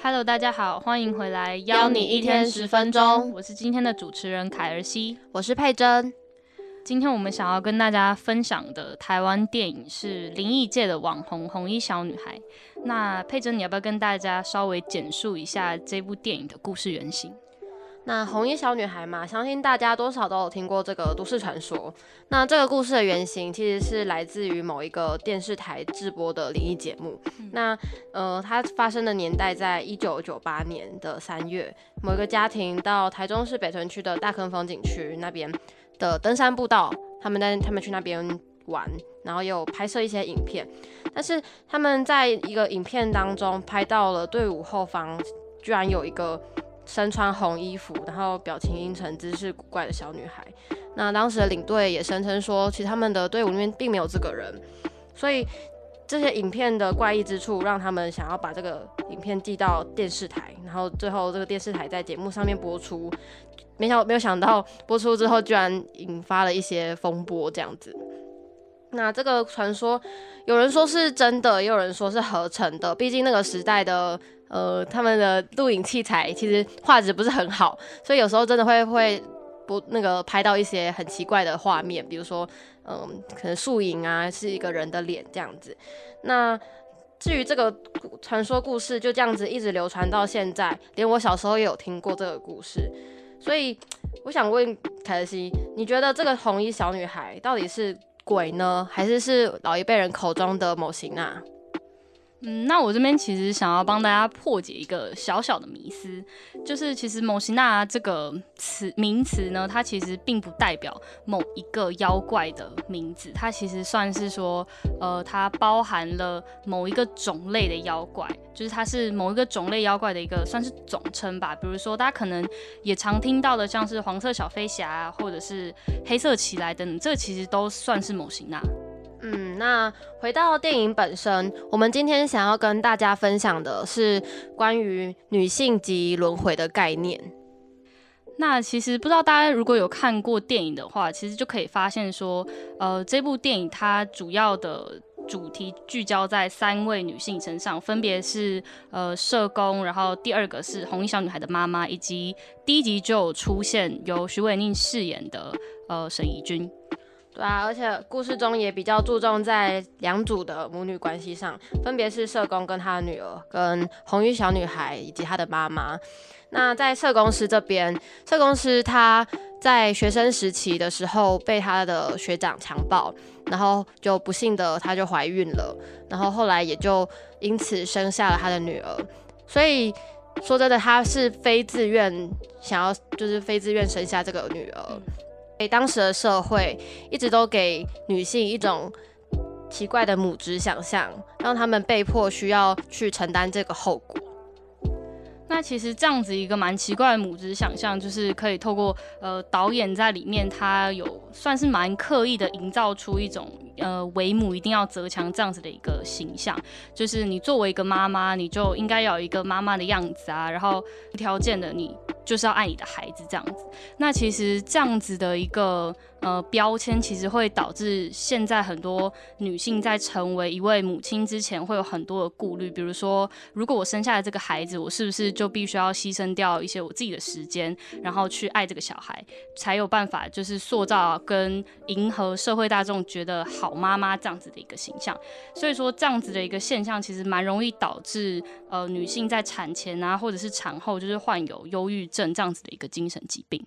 Hello，大家好，欢迎回来，邀你一天十分钟我是今天的主持人凯儿西。我是佩珍。今天我们想要跟大家分享的台湾电影是灵异界的网红红衣小女孩。那佩珍，你要不要跟大家稍微简述一下这部电影的故事原型？那红衣小女孩嘛，相信大家多少都有听过这个都市传说。那这个故事的原型其实是来自于某一个电视台直播的灵异节目。那呃，它发生的年代在一九九八年的三月，某一个家庭到台中市北屯区的大坑风景区那边的登山步道，他们在他们去那边玩，然后有拍摄一些影片。但是他们在一个影片当中拍到了队伍后方居然有一个。身穿红衣服，然后表情阴沉、姿势古怪的小女孩。那当时的领队也声称说，其实他们的队伍里面并没有这个人。所以这些影片的怪异之处，让他们想要把这个影片寄到电视台，然后最后这个电视台在节目上面播出。没想没有想到播出之后，居然引发了一些风波，这样子。那这个传说，有人说是真的，也有人说是合成的。毕竟那个时代的。呃，他们的录影器材其实画质不是很好，所以有时候真的会会不那个拍到一些很奇怪的画面，比如说，嗯，可能树影啊，是一个人的脸这样子。那至于这个传说故事，就这样子一直流传到现在，连我小时候也有听过这个故事。所以我想问凯西，你觉得这个红衣小女孩到底是鬼呢，还是是老一辈人口中的某型啊？嗯，那我这边其实想要帮大家破解一个小小的迷思，就是其实“某西娜”这个词名词呢，它其实并不代表某一个妖怪的名字，它其实算是说，呃，它包含了某一个种类的妖怪，就是它是某一个种类妖怪的一个算是总称吧。比如说大家可能也常听到的，像是黄色小飞侠或者是黑色奇来等等，这其实都算是“某西娜”。嗯，那回到电影本身，我们今天想要跟大家分享的是关于女性及轮回的概念。那其实不知道大家如果有看过电影的话，其实就可以发现说，呃，这部电影它主要的主题聚焦在三位女性身上，分别是呃社工，然后第二个是红衣小女孩的妈妈，以及第一集就有出现由徐伟宁饰演的呃沈怡君。对啊，而且故事中也比较注重在两组的母女关系上，分别是社工跟他的女儿，跟红衣小女孩以及她的妈妈。那在社工师这边，社工师他在学生时期的时候被他的学长强暴，然后就不幸的她就怀孕了，然后后来也就因此生下了他的女儿。所以说真的，他是非自愿想要，就是非自愿生下这个女儿。给当时的社会一直都给女性一种奇怪的母职想象，让他们被迫需要去承担这个后果。那其实这样子一个蛮奇怪的母职想象，就是可以透过呃导演在里面，他有算是蛮刻意的营造出一种呃为母一定要择强这样子的一个形象，就是你作为一个妈妈，你就应该有一个妈妈的样子啊，然后条件的你。就是要爱你的孩子这样子，那其实这样子的一个呃标签，其实会导致现在很多女性在成为一位母亲之前，会有很多的顾虑，比如说，如果我生下来这个孩子，我是不是就必须要牺牲掉一些我自己的时间，然后去爱这个小孩，才有办法就是塑造跟迎合社会大众觉得好妈妈这样子的一个形象。所以说，这样子的一个现象，其实蛮容易导致呃女性在产前啊，或者是产后，就是患有忧郁症。这样子的一个精神疾病，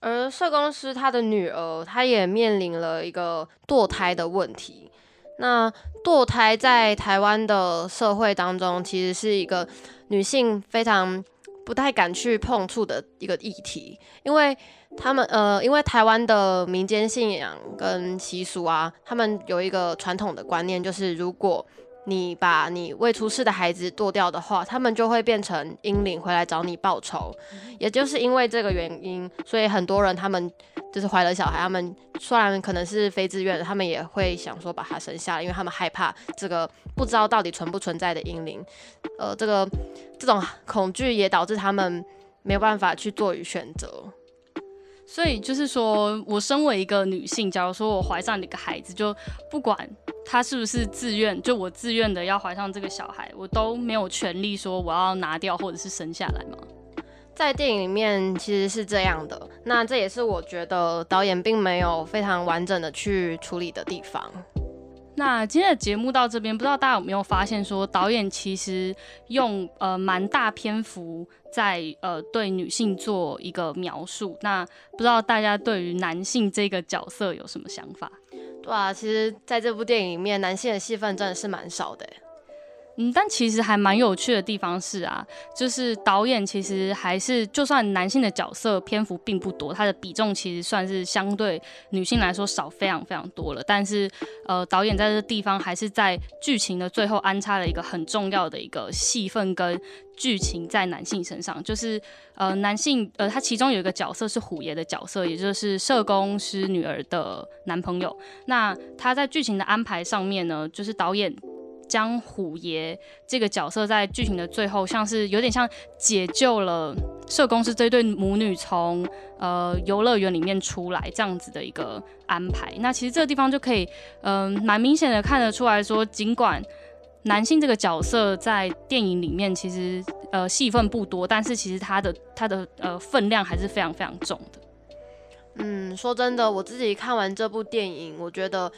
而社工师他的女儿，她也面临了一个堕胎的问题。那堕胎在台湾的社会当中，其实是一个女性非常不太敢去碰触的一个议题，因为他们呃，因为台湾的民间信仰跟习俗啊，他们有一个传统的观念，就是如果你把你未出世的孩子剁掉的话，他们就会变成阴灵回来找你报仇。也就是因为这个原因，所以很多人他们就是怀了小孩，他们虽然可能是非自愿，他们也会想说把他生下来，因为他们害怕这个不知道到底存不存在的阴灵。呃，这个这种恐惧也导致他们没有办法去做与选择。所以就是说，我身为一个女性，假如说我怀上了一个孩子，就不管他是不是自愿，就我自愿的要怀上这个小孩，我都没有权利说我要拿掉或者是生下来吗？在电影里面其实是这样的，那这也是我觉得导演并没有非常完整的去处理的地方。那今天的节目到这边，不知道大家有没有发现，说导演其实用呃蛮大篇幅在呃对女性做一个描述。那不知道大家对于男性这个角色有什么想法？对啊，其实在这部电影里面，男性的戏份真的是蛮少的。嗯，但其实还蛮有趣的地方是啊，就是导演其实还是就算男性的角色篇幅并不多，他的比重其实算是相对女性来说少非常非常多了。但是呃，导演在这地方还是在剧情的最后安插了一个很重要的一个戏份跟剧情在男性身上，就是呃男性呃他其中有一个角色是虎爷的角色，也就是社工师女儿的男朋友。那他在剧情的安排上面呢，就是导演。将虎爷这个角色在剧情的最后，像是有点像解救了社工师这对母女从呃游乐园里面出来这样子的一个安排。那其实这个地方就可以嗯蛮明显的看得出来说，尽管男性这个角色在电影里面其实呃戏份不多，但是其实他的他的呃分量还是非常非常重的。嗯，说真的，我自己看完这部电影，我觉得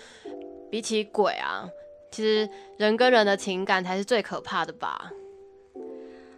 比起鬼啊。其实人跟人的情感才是最可怕的吧。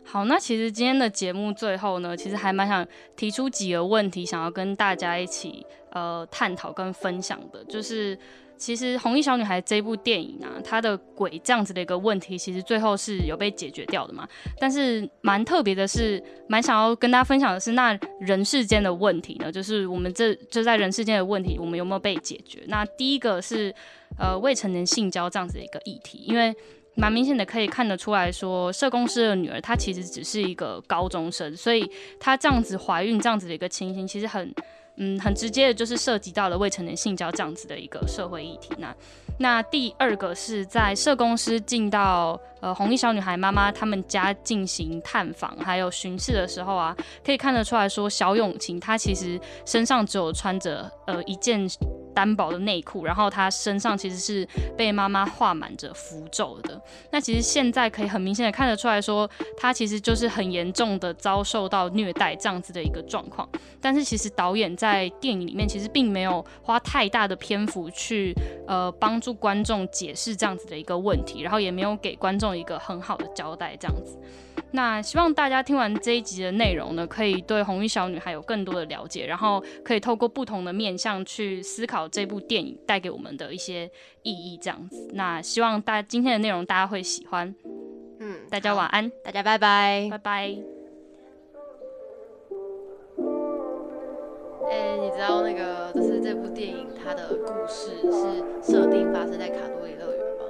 好，那其实今天的节目最后呢，其实还蛮想提出几个问题，想要跟大家一起呃探讨跟分享的。就是其实《红衣小女孩》这部电影啊，它的鬼这样子的一个问题，其实最后是有被解决掉的嘛。但是蛮特别的是，蛮想要跟大家分享的是，那人世间的问题呢，就是我们这就在人世间的问题，我们有没有被解决？那第一个是。呃，未成年性交这样子的一个议题，因为蛮明显的可以看得出来说，社工师的女儿她其实只是一个高中生，所以她这样子怀孕这样子的一个情形，其实很嗯很直接的，就是涉及到了未成年性交这样子的一个社会议题。那那第二个是在社公司进到呃红衣小女孩妈妈他们家进行探访还有巡视的时候啊，可以看得出来说，小永晴她其实身上只有穿着呃一件。单薄的内裤，然后他身上其实是被妈妈画满着符咒的。那其实现在可以很明显的看得出来说，他其实就是很严重的遭受到虐待这样子的一个状况。但是其实导演在电影里面其实并没有花太大的篇幅去呃帮助观众解释这样子的一个问题，然后也没有给观众一个很好的交代这样子。那希望大家听完这一集的内容呢，可以对红衣小女孩有更多的了解，然后可以透过不同的面向去思考这部电影带给我们的一些意义。这样子，那希望大今天的内容大家会喜欢。嗯，大家晚安，大家拜拜，拜拜。哎，你知道那个就是这部电影它的故事是设定发生在卡多里乐园吗？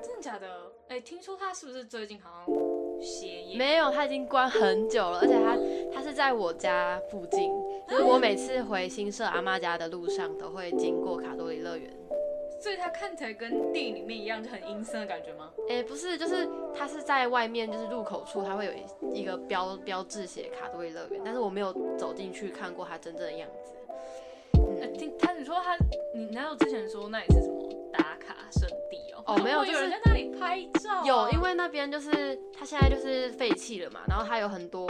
真的假的？哎，听说它是不是最近好像？歇业没有，他已经关很久了，而且他他是在我家附近，就是我每次回新社阿妈家的路上都会经过卡多里乐园，所以它看起来跟电影里面一样，就很阴森的感觉吗？哎，不是，就是它是在外面，就是入口处，它会有一个标标志写卡多里乐园，但是我没有走进去看过它真正的样子。嗯，听他你说他，你难道之前说那里是什么？打卡圣地哦？哦，没有，有人在那里拍照。有，因为那边就是它现在就是废弃了嘛，然后它有很多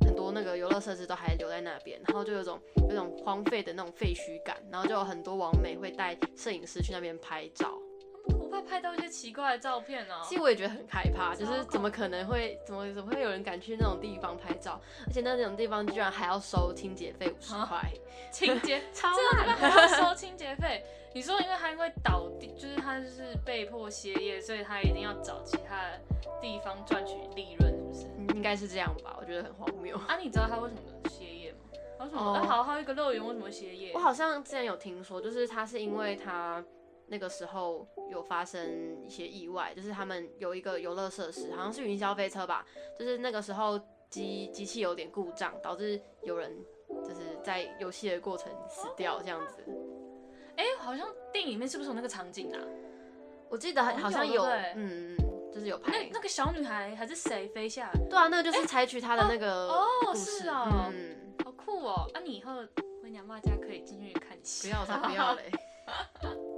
很多那个游乐设施都还留在那边，然后就有种有种荒废的那种废墟感，然后就有很多网美会带摄影师去那边拍照。不怕拍到一些奇怪的照片呢？其实我也觉得很害怕，就是怎么可能会怎么怎么会有人敢去那种地方拍照？而且那种地方居然还要收清洁费五十块，清洁 超烂，还要收清洁费？你说因为他因为倒地，就是他就是被迫歇业，所以他一定要找其他的地方赚取利润，是不是？应该是这样吧？我觉得很荒谬。啊，你知道他为什么歇业吗？为什么？哎，好好一个乐园为什么歇业？我好像之前有听说，就是他是因为他。那个时候有发生一些意外，就是他们有一个游乐设施，好像是云霄飞车吧，就是那个时候机机器有点故障，导致有人就是在游戏的过程死掉这样子。哎，好像电影里面是不是有那个场景啊？我记得好像有，嗯嗯，就是有拍。那那个小女孩还是谁飞下来？对啊，那个就是采取她的那个哦，是啊，嗯，好酷哦。那你以后。回娘妈家可以进去看戏。不要，他不要嘞。